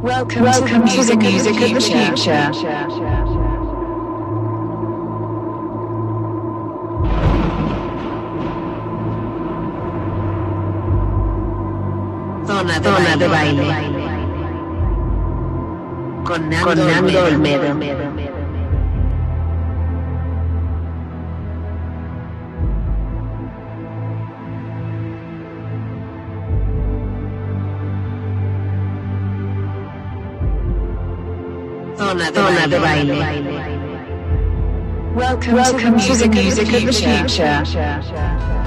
Welcome, Welcome to the music, to the music of the future. Zona de, Zona de baile. baile. Con Nando, Con Nando Olmedo. Olmedo. Zona de, Zona de baile. Welcome, Welcome to the music, to the music of the future. Of the future.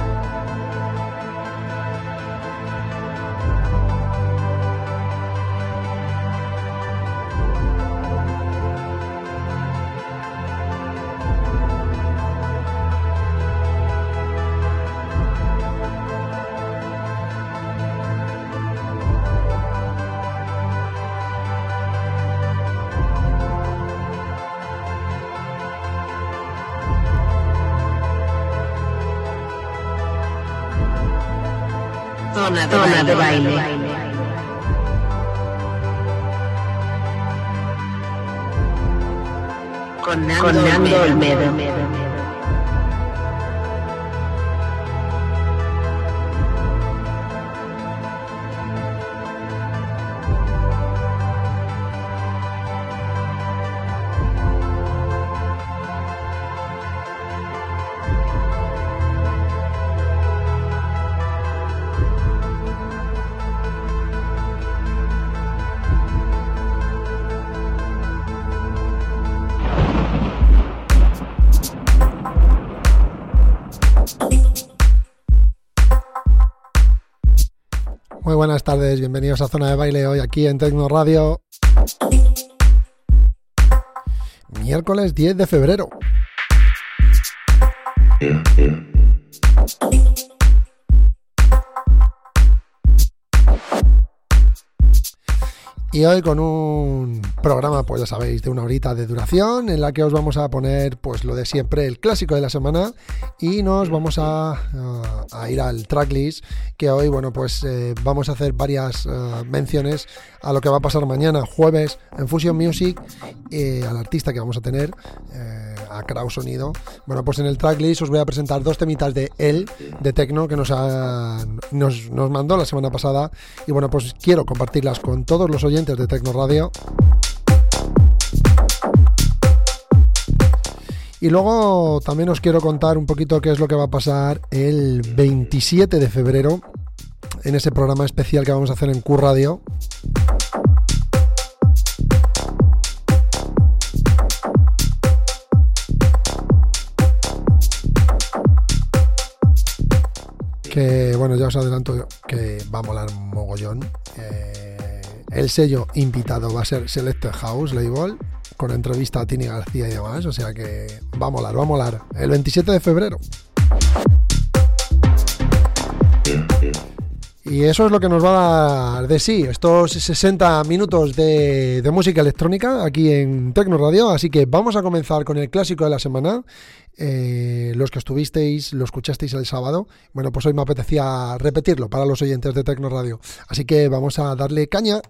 De, baile. Con Nando Olmedo. Olmedo. buenas tardes, bienvenidos a Zona de Baile hoy aquí en Tecno Radio. Miércoles 10 de febrero. Y hoy con un programa, pues ya sabéis, de una horita de duración en la que os vamos a poner, pues lo de siempre, el clásico de la semana y nos vamos a, ir al tracklist que hoy, bueno, pues eh, vamos a hacer varias eh, menciones a lo que va a pasar mañana, jueves, en Fusion Music, eh, al artista que vamos a tener a Krau Sonido. Bueno, pues en el tracklist os voy a presentar dos temitas de él, de Tecno, que nos, nos, nos mandó la semana pasada. Y bueno, pues quiero compartirlas con todos los oyentes de Tecno Radio. Y luego también os quiero contar un poquito qué es lo que va a pasar el 27 de febrero en ese programa especial que vamos a hacer en Q Radio. que bueno, ya os adelanto que va a molar mogollón. Eh, el sello invitado va a ser Selected House Label, con entrevista a Tini García y demás, o sea que va a molar, va a molar. El 27 de febrero. Y eso es lo que nos va a dar de sí, estos 60 minutos de, música electrónica aquí en Tecno Radio. Así que vamos a comenzar con el clásico de la semana eh, los que estuvisteis, lo escuchasteis el sábado. Bueno, pues hoy me apetecía repetirlo para los oyentes de Tecno Radio. Así que vamos a darle caña.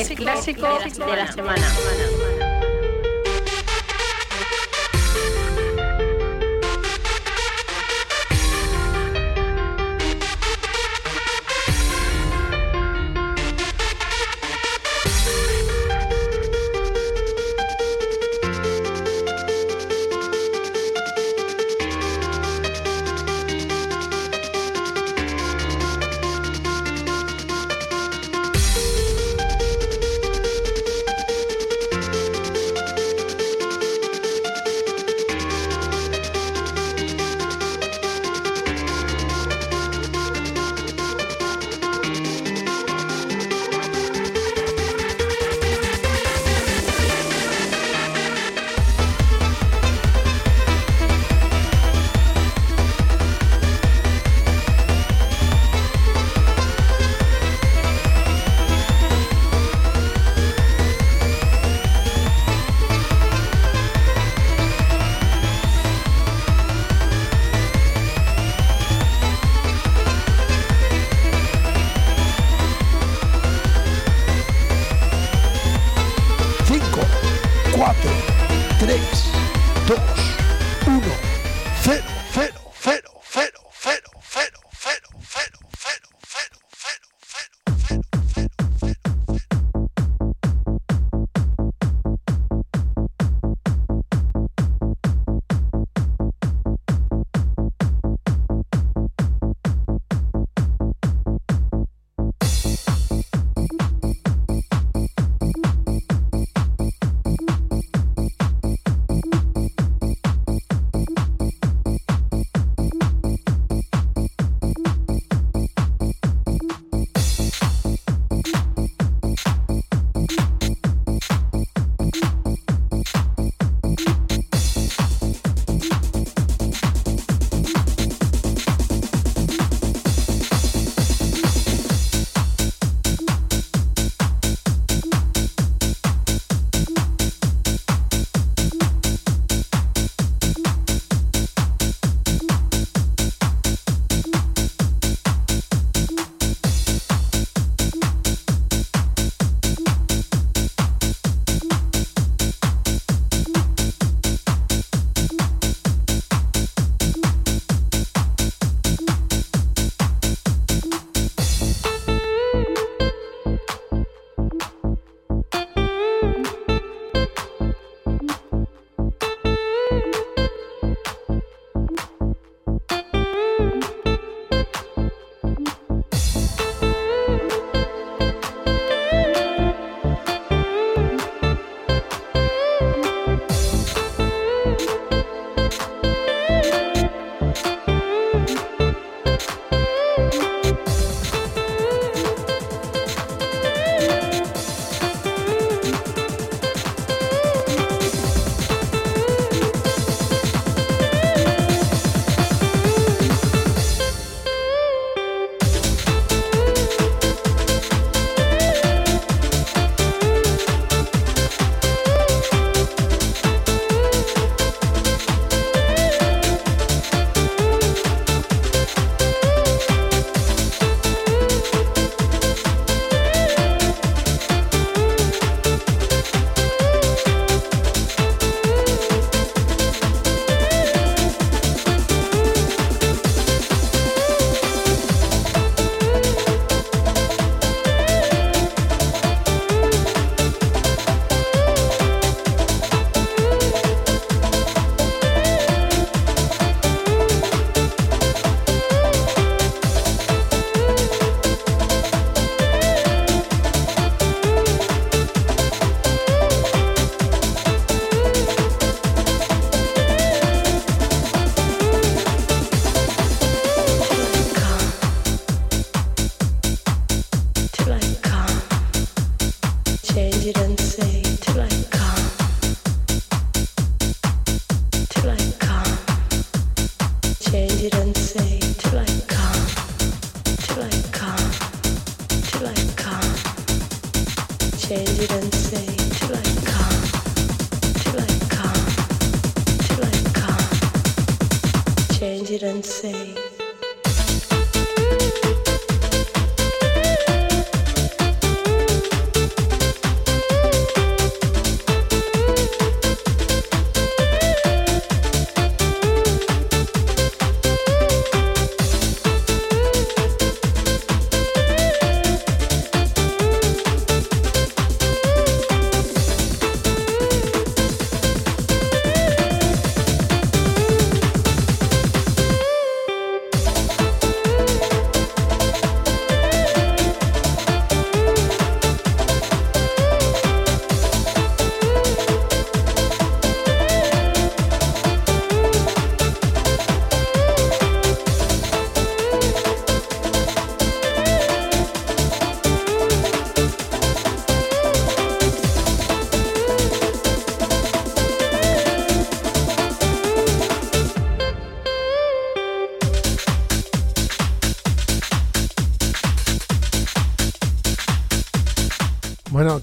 El clásico, De la semana. 4,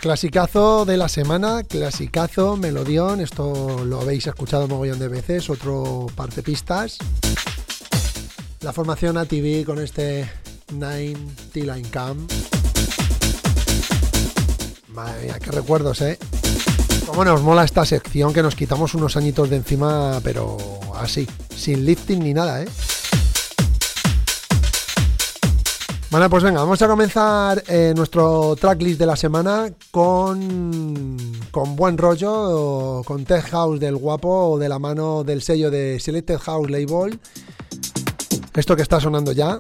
clasicazo de la semana, clasicazo, melodión, esto lo habéis escuchado mogollón de veces, otro parte pistas. La formación ATV con este Nine Till I Come. Madre mía, qué recuerdos, ¿eh? ¿Cómo nos mola esta sección que nos quitamos unos añitos de encima, pero así, sin lifting ni nada, ¿eh? Bueno, pues venga, vamos a comenzar eh, nuestro tracklist de la semana con, con buen rollo, con Tech House del guapo, de la mano del sello de Selected House Label. Esto que está sonando ya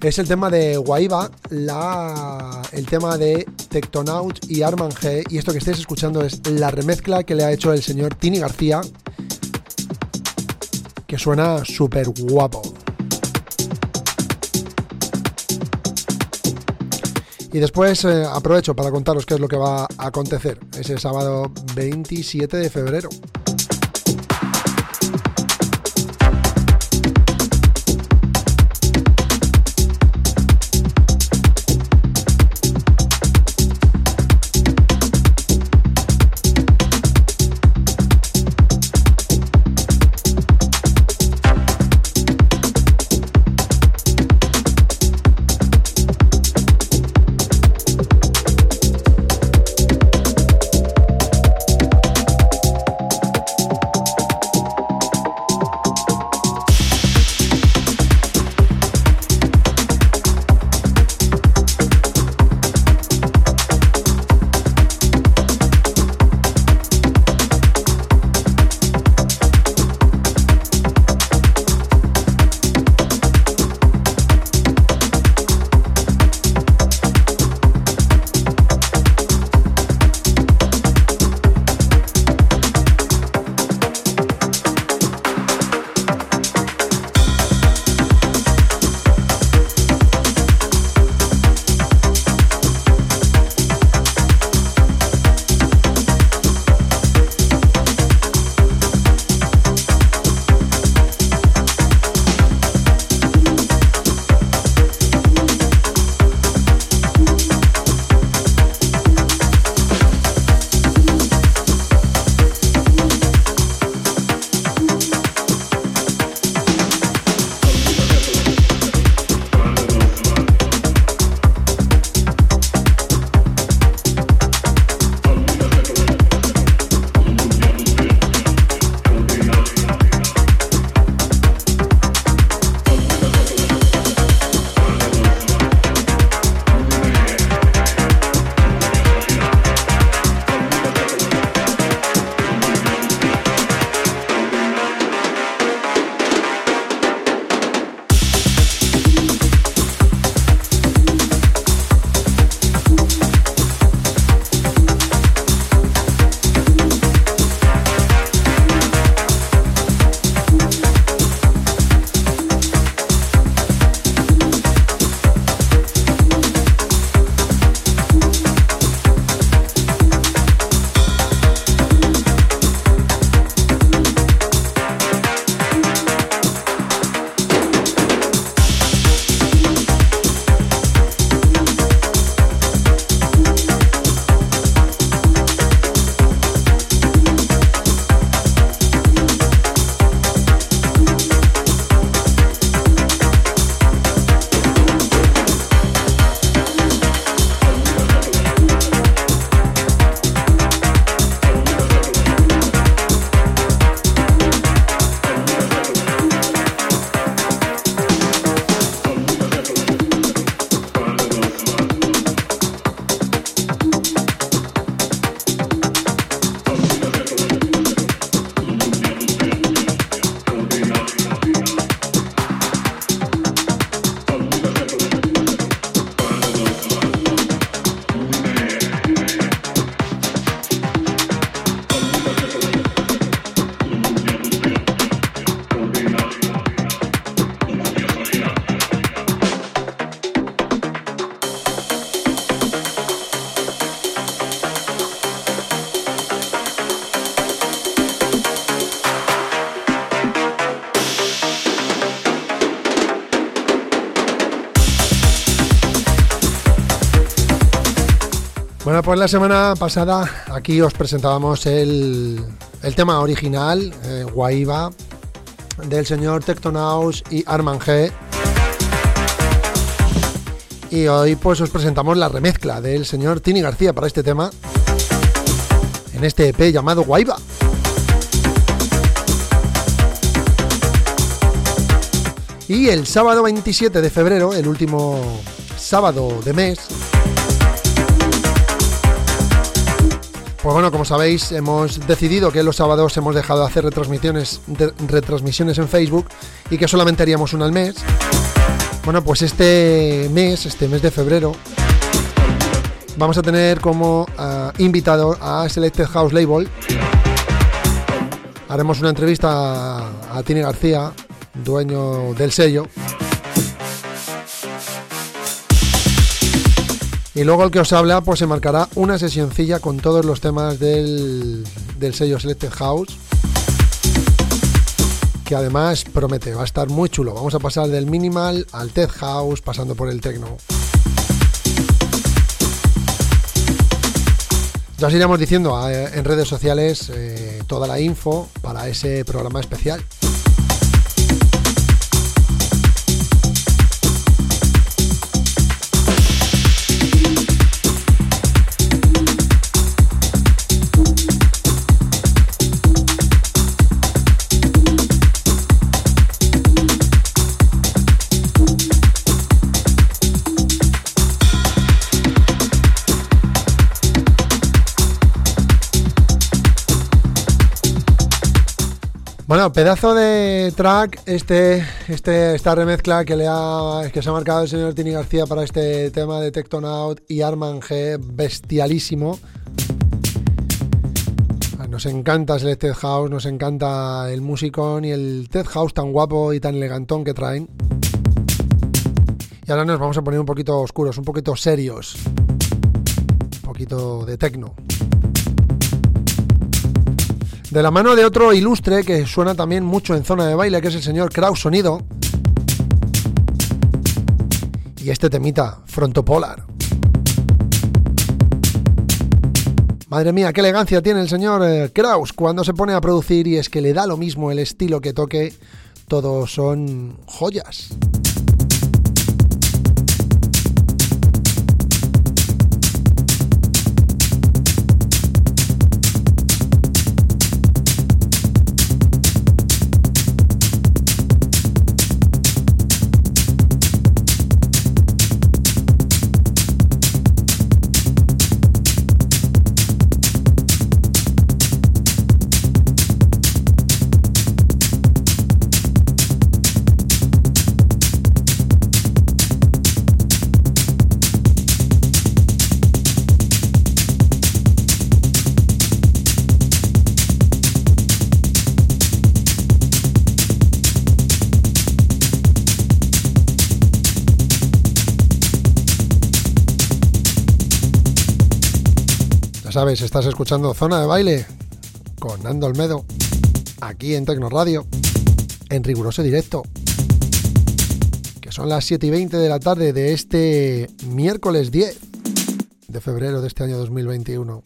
es el tema de Guaiba, la, el tema de Tectonaut y Arman G. Y esto que estáis escuchando es la remezcla que le ha hecho el señor Tini García, que suena súper guapo. Y después eh, aprovecho para contaros qué es lo que va a acontecer ese sábado 27 de febrero. Pues la semana pasada aquí os presentábamos el, tema original, eh, Guaiba, del señor Tectonaus y Arman G. Y hoy pues os presentamos la remezcla del señor Tini García para este tema. en este EP llamado Guayba. Y el sábado 27 de febrero, el último sábado de mes, pues bueno, como sabéis, hemos decidido que los sábados hemos dejado de hacer retransmisiones, retransmisiones en Facebook y que solamente haríamos una al mes. Bueno, pues este mes, este mes de febrero, vamos a tener como ah, invitado a Selected House Label. Haremos una entrevista a, a Tini García, dueño del sello. Y luego el que os habla, pues se marcará una sesioncilla con todos los temas del, del sello Selected House. Que además promete, va a estar muy chulo. Vamos a pasar del minimal al tech house, pasando por el techno. Ya os iremos diciendo eh, en redes sociales eh, toda la info para ese programa especial. Bueno, pedazo de track este, este, esta remezcla que le ha, que se ha marcado el señor Tini García para este tema de Tectonaut y Arman G, bestialísimo. Nos encanta Selected House, nos encanta el musicón y el Ted House tan guapo y tan elegantón que traen. Y ahora nos vamos a poner un poquito oscuros, un poquito serios. Un poquito de techno de la mano de otro ilustre que suena también mucho en zona de baile, que es el señor Kraus Sonido. Y este temita, Frontopolar. Madre mía, qué elegancia tiene el señor eh, Kraus cuando se pone a producir y es que le da lo mismo el estilo que toque, todos son joyas. Sabes, estás escuchando Zona de Baile con Nando Olmedo, aquí en Tecno Radio, en riguroso directo, que son las 7 y 20 de la tarde de este miércoles 10 de febrero de este año 2021.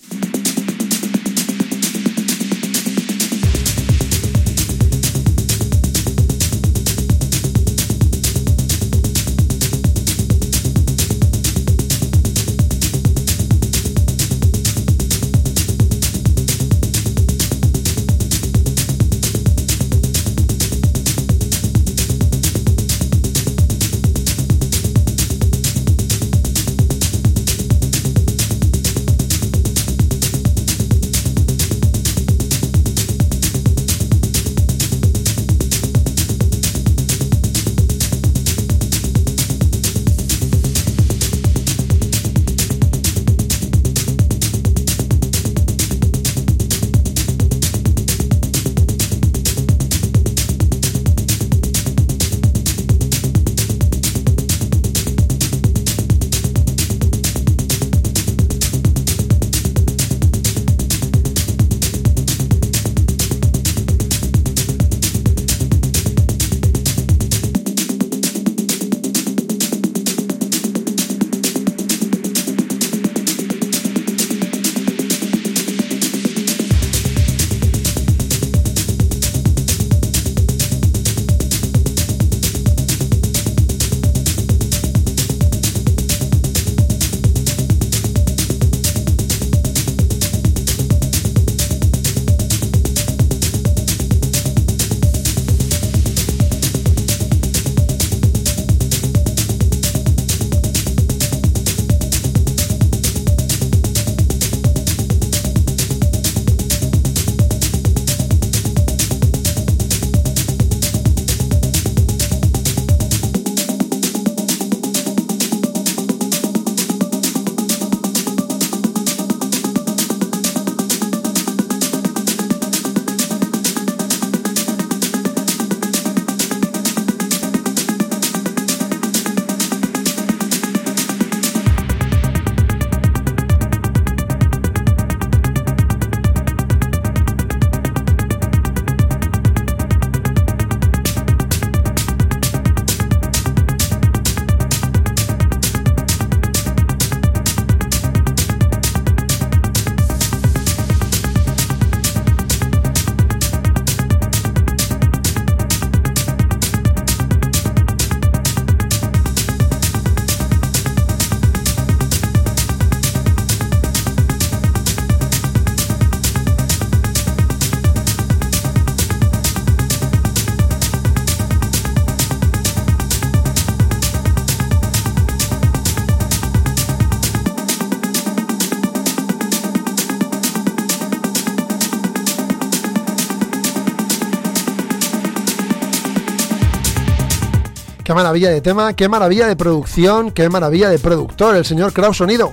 Qué maravilla de tema, qué maravilla de producción, qué maravilla de productor, el señor Kraus Sonido.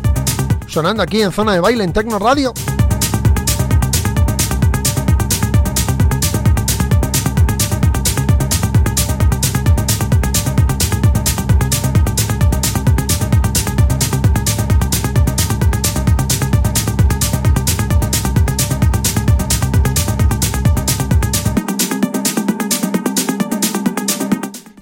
Sonando aquí en zona de baile en Tecno Radio.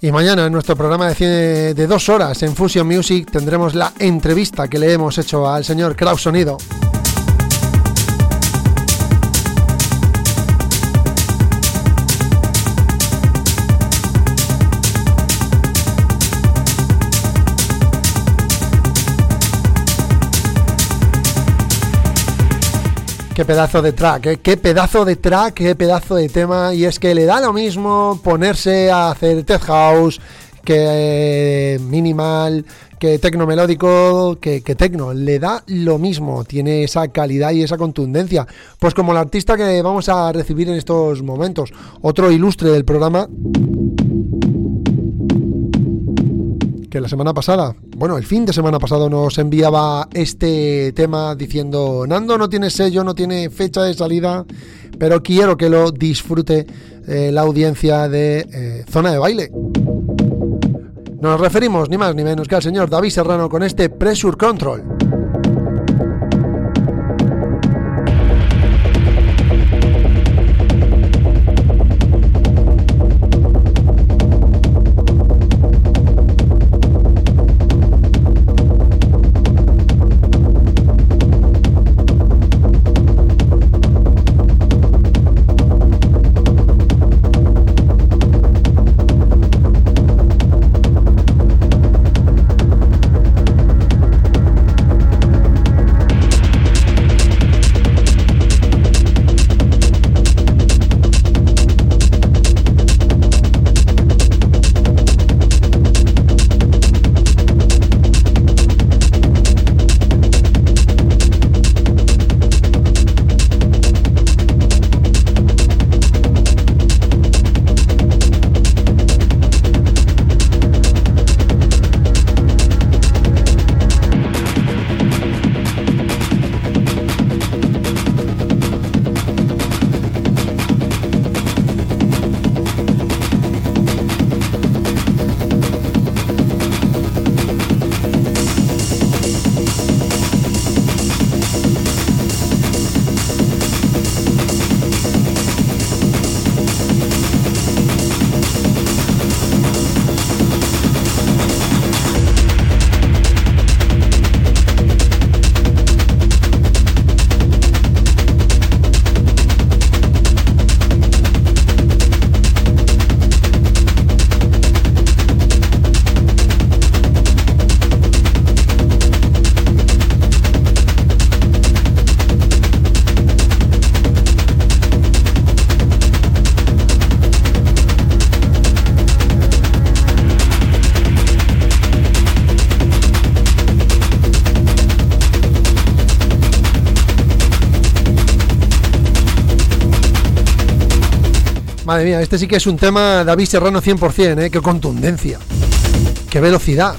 Y mañana en nuestro programa de cine de dos horas en Fusion Music tendremos la entrevista que le hemos hecho al señor Kraus Sonido. Qué pedazo de track, ¿eh? qué pedazo de track, qué pedazo de tema. Y es que le da lo mismo ponerse a hacer tech house que eh, minimal, que tecno melódico, que, que tecno. Le da lo mismo, tiene esa calidad y esa contundencia. Pues como el artista que vamos a recibir en estos momentos, otro ilustre del programa que la semana pasada, bueno, el fin de semana pasado nos enviaba este tema diciendo, Nando no tiene sello, no tiene fecha de salida, pero quiero que lo disfrute eh, la audiencia de eh, Zona de Baile. Nos referimos ni más ni menos que al señor David Serrano con este Pressure Control. Mía, este sí que es un tema David Serrano 100%, ¿eh? Qué contundencia. Qué velocidad.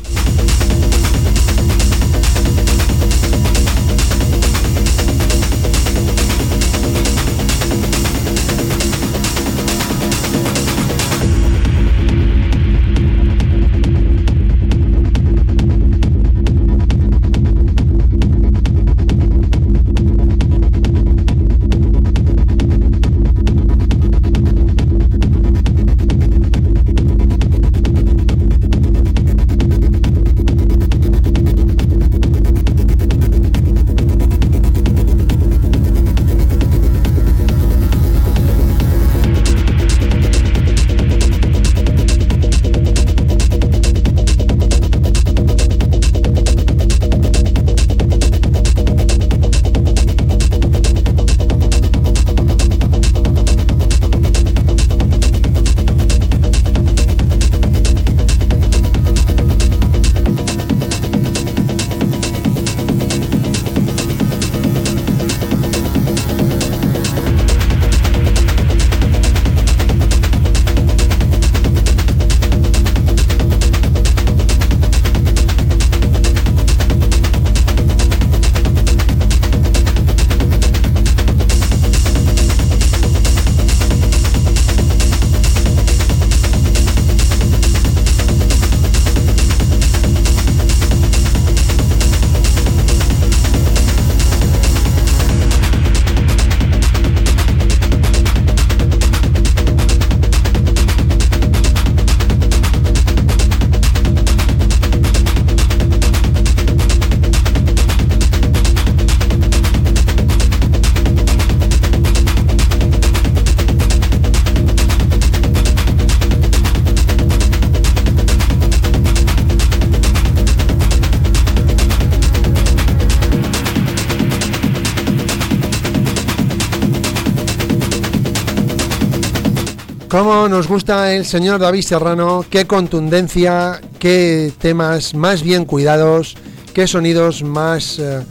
Cómo nos gusta el señor David Serrano, qué contundencia, qué temas más bien cuidados, qué sonidos más eh, eh,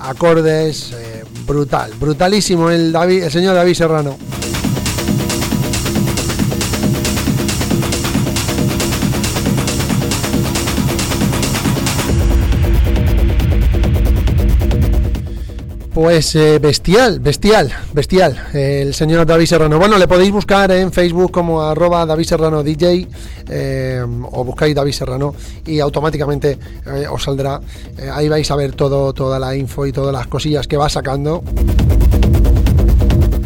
acordes, eh, brutal, brutalísimo el, David, el señor David Serrano. Pues bestial, bestial, bestial, el señor David Serrano. Bueno, le podéis buscar en Facebook como arroba David Serrano DJ eh, o buscáis David Serrano y automáticamente eh, os saldrá. ahí vais a ver todo, toda la info y todas las cosillas que va sacando.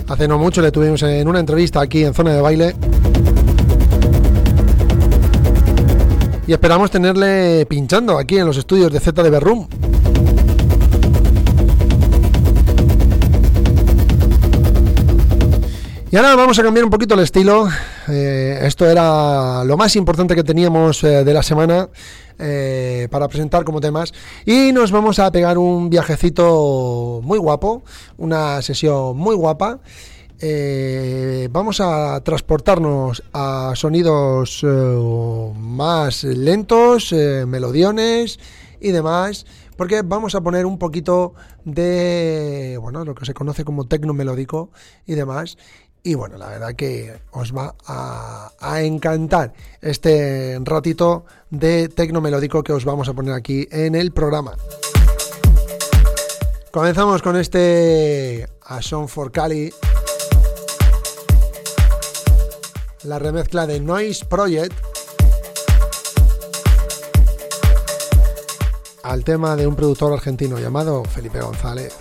Hace no mucho le tuvimos en una entrevista aquí en Zona de Baile. Y esperamos tenerle pinchando aquí en los estudios de Z de Berrum. Y ahora vamos a cambiar un poquito el estilo. Eh, esto era lo más importante que teníamos eh, de la semana eh, para presentar como temas. Y nos vamos a pegar un viajecito muy guapo, una sesión muy guapa. vamos a transportarnos a sonidos más lentos, melodiones y demás porque vamos a poner un poquito de, bueno, lo que se conoce como tecno melódico y demás. Y bueno, la verdad que os va a, encantar este ratito de tecno melódico que os vamos a poner aquí en el programa. Comenzamos con este A Song for Cali. La remezcla de Noise Project. Al tema de un productor argentino llamado Felipe González.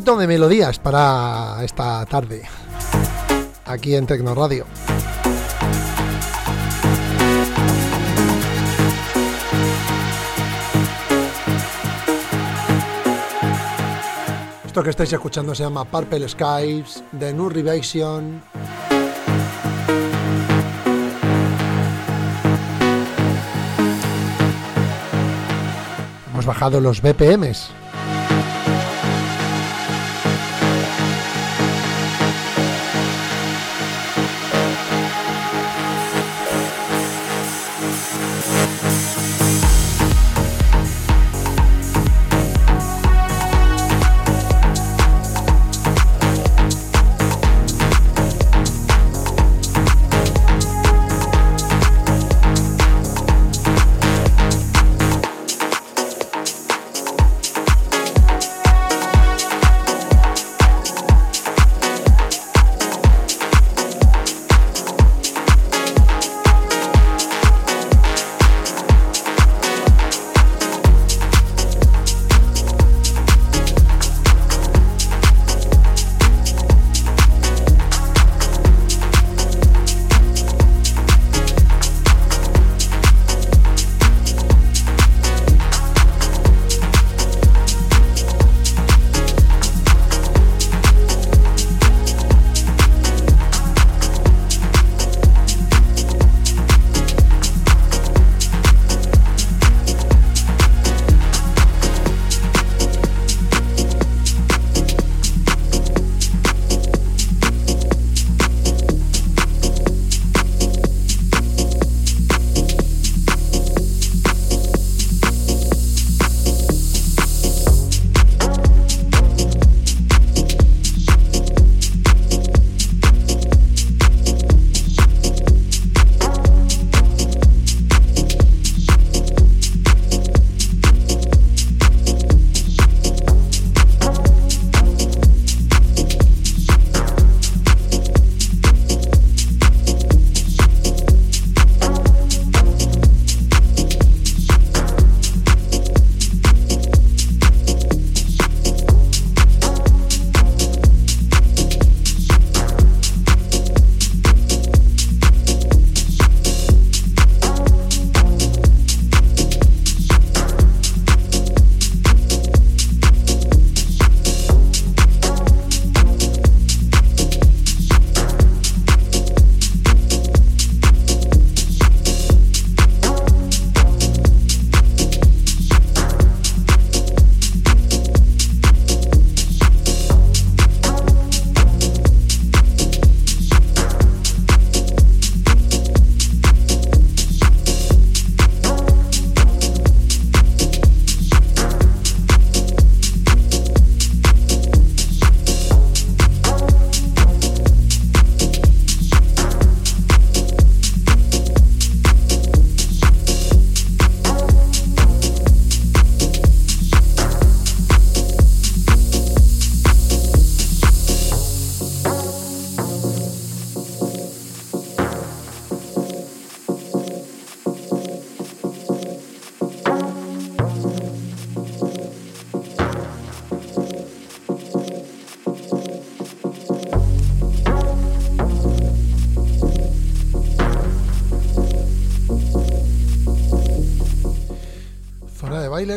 Poquito de melodías para esta tarde, aquí en Tecno Radio. Esto que estáis escuchando se llama Purple Skies de New Revision. Hemos bajado los BPMs.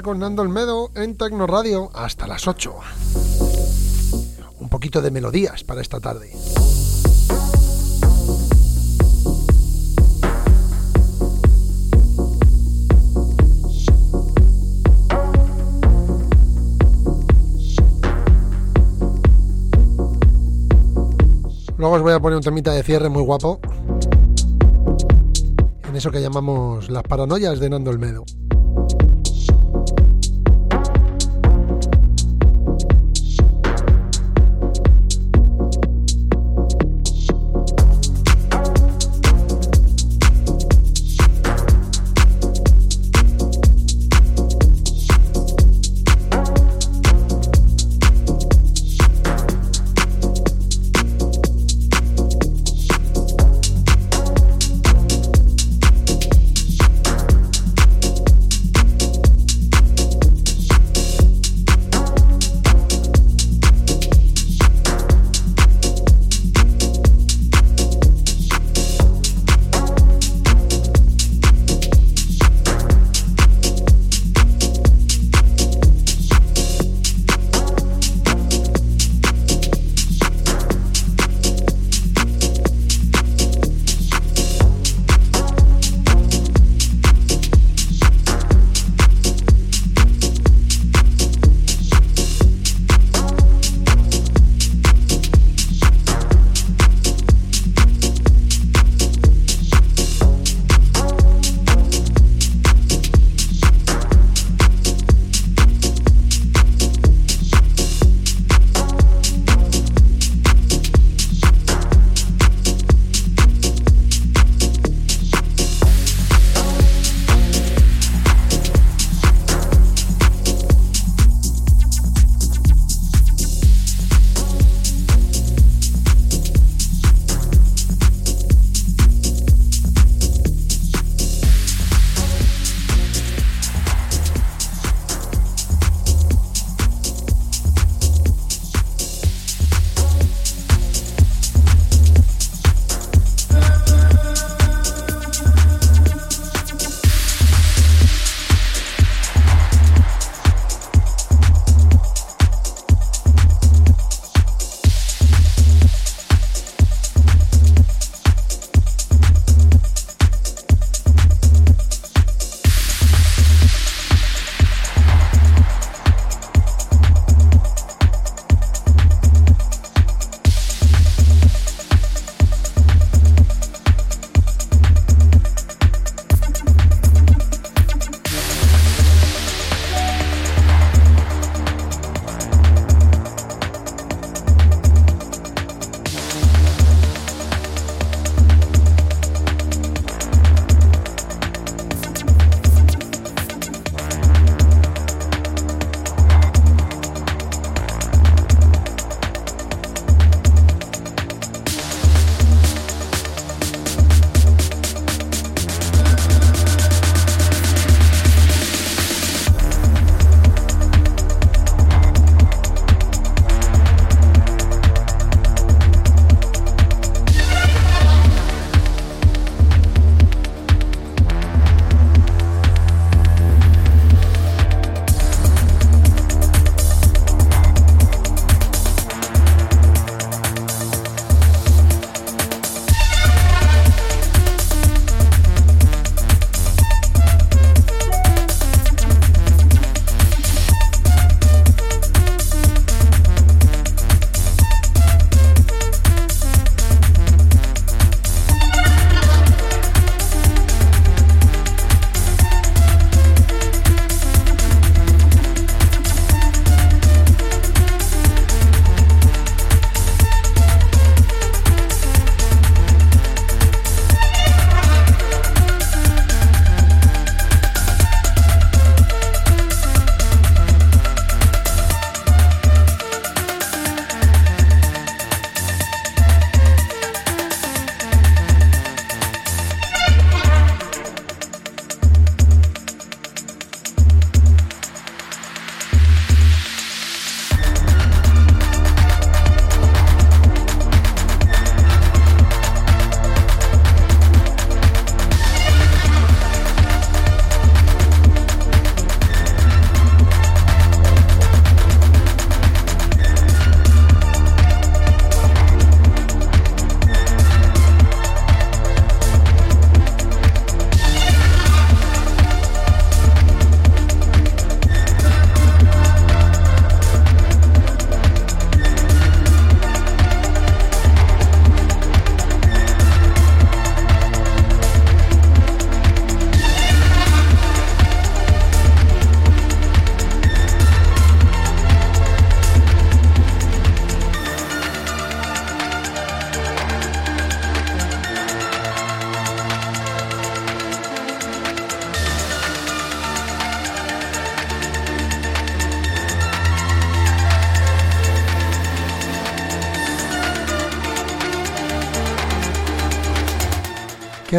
Con Nando Olmedo en Tecno Radio hasta las 8. Un poquito de melodías para esta tarde. Luego os voy a poner un temita de cierre muy guapo. En eso que llamamos las paranoias de Nando Olmedo.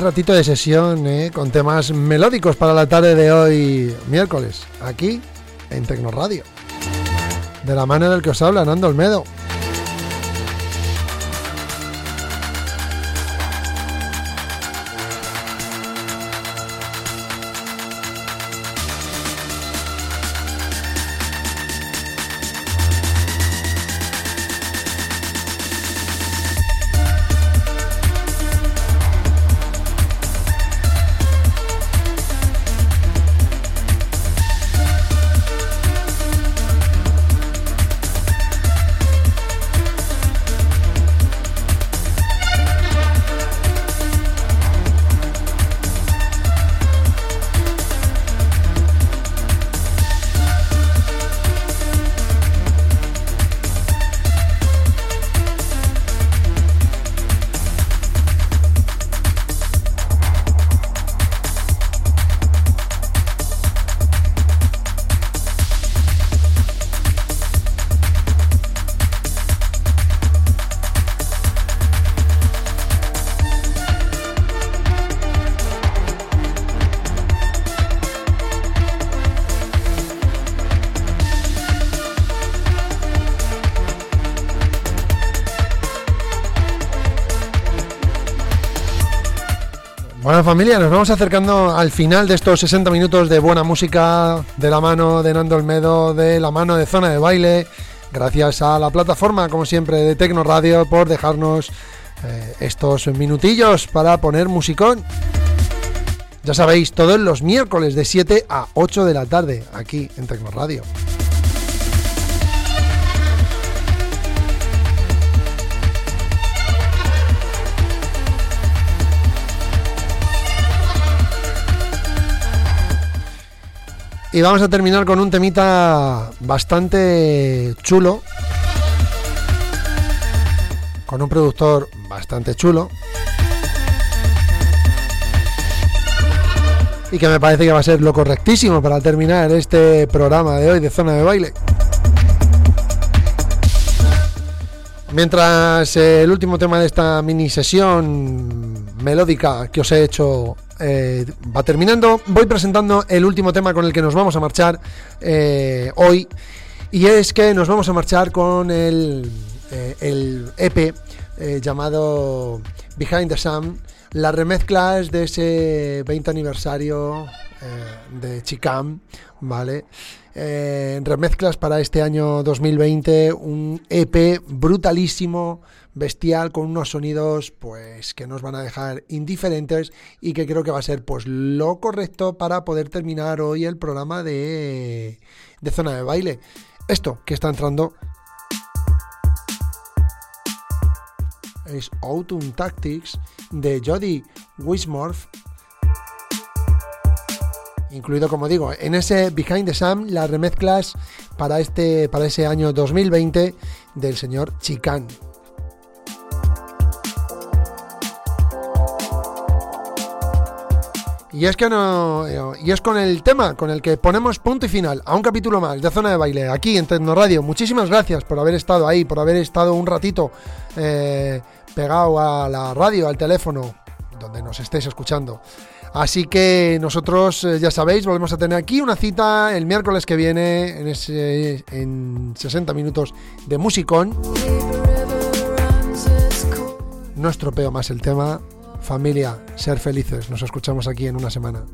Ratito de sesión, ¿eh? Con temas melódicos para la tarde de hoy, miércoles, aquí en Tecnoradio. De la mano del que os habla, Nando Olmedo. Familia, nos vamos acercando al final de estos 60 minutos de buena música de la mano de Nando Olmedo, de la mano de Zona de Baile. Gracias a la plataforma, como siempre, de Tecno Radio por dejarnos eh, estos minutillos para poner musicón. Ya sabéis, todos los miércoles de 7 a 8 de la tarde, aquí en Tecno Radio. Y vamos a terminar con un temita bastante chulo. Con un productor bastante chulo. Y que me parece que va a ser lo correctísimo para terminar este programa de hoy de Zona de Baile. Mientras el último tema de esta mini sesión melódica que os he hecho eh, va terminando, voy presentando el último tema con el que nos vamos a marchar eh, hoy. Y es que nos vamos a marchar con el, eh, el EP llamado Behind the Sun, las remezclas de ese 20 aniversario de Chicam, ¿vale? remezclas para este año 2020, un EP brutalísimo bestial con unos sonidos pues que nos van a dejar indiferentes y que creo que va a ser pues lo correcto para poder terminar hoy el programa de, de zona de baile. Esto que está entrando es Autumn Tactics de Jody Wismorf incluido como digo en ese Behind the Sam las remezclas para este para ese año 2020 del señor Chican Y es que no. Y es con el tema con el que ponemos punto y final a un capítulo más de Zona de Baile aquí en Radio. Muchísimas gracias por haber estado ahí, por haber estado un ratito eh, pegado a la radio, al teléfono, donde nos estéis escuchando. Así que nosotros, eh, ya sabéis, volvemos a tener aquí una cita el miércoles que viene en, ese, en 60 minutos de musicón. No estropeo más el tema. Familia, ser felices. Nos escuchamos aquí en una semana.